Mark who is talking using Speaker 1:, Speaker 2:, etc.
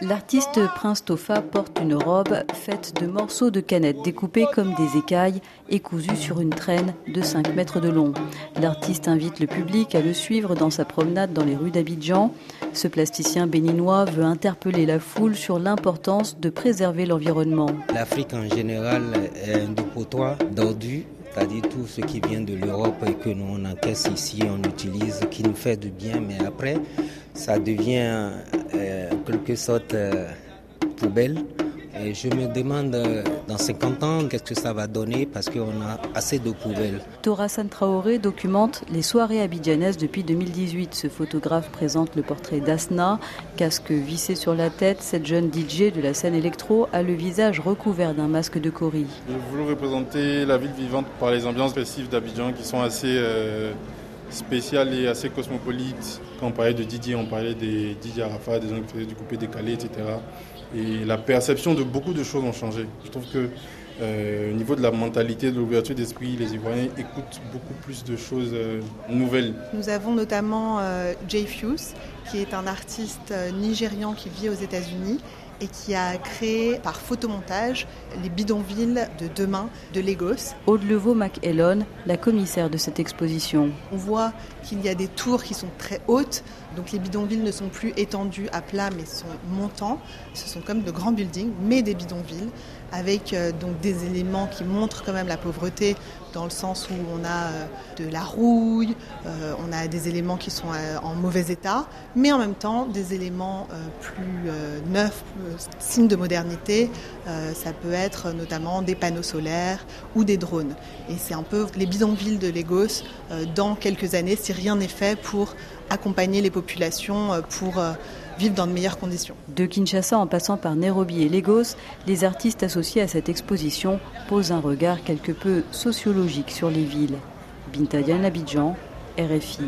Speaker 1: L'artiste Prince Tofa porte une robe faite de morceaux de canettes découpés comme des écailles et cousus sur une traîne de 5 mètres de long. L'artiste invite le public à le suivre dans sa promenade dans les rues d'Abidjan. Ce plasticien béninois veut interpeller la foule sur l'importance de préserver l'environnement.
Speaker 2: L'Afrique en général est un dépotoir d'ordures c'est-à-dire tout ce qui vient de l'Europe et que nous on encaisse ici, on utilise, qui nous fait du bien, mais après, ça devient euh, en quelque sorte euh, poubelle. Et je me demande euh, dans 50 ans qu'est-ce que ça va donner parce qu'on a assez de poubelles.
Speaker 1: Torassan Traoré documente les soirées abidjanaises depuis 2018. Ce photographe présente le portrait d'Asna, casque vissé sur la tête. Cette jeune DJ de la scène électro a le visage recouvert d'un masque de cori.
Speaker 3: Je voulais représenter la ville vivante par les ambiances festives d'Abidjan qui sont assez spéciales et assez cosmopolites. Quand on parlait de Didier, on parlait des Didier Arafat, des gens qui faisaient du coupé décalé, etc. Et la perception de beaucoup de choses ont changé. Je trouve que euh, au niveau de la mentalité, de l'ouverture d'esprit, les Ivoiriens écoutent beaucoup plus de choses euh, nouvelles.
Speaker 4: Nous avons notamment euh, Jay Fuse, qui est un artiste nigérian qui vit aux États-Unis et qui a créé par photomontage les bidonvilles de demain de Lagos.
Speaker 1: Aude Levaux McElon, la commissaire de cette exposition.
Speaker 4: On voit qu'il y a des tours qui sont très hautes, donc les bidonvilles ne sont plus étendus à plat mais sont montants. Ce sont comme de grands buildings, mais des bidonvilles avec euh, donc des éléments qui montrent quand même la pauvreté dans le sens où on a euh, de la rouille, euh, on a des éléments qui sont en mauvais état, mais en même temps des éléments plus neufs, signes de modernité. ça peut être notamment des panneaux solaires ou des drones. Et c'est un peu les bidonvilles de Lagos dans quelques années si rien n'est fait pour accompagner les populations, pour vivre dans de meilleures conditions.
Speaker 1: De Kinshasa en passant par Nairobi et Lagos, les artistes associés à cette exposition posent un regard quelque peu sociologique sur les villes. Bintadian Abidjan, RFI.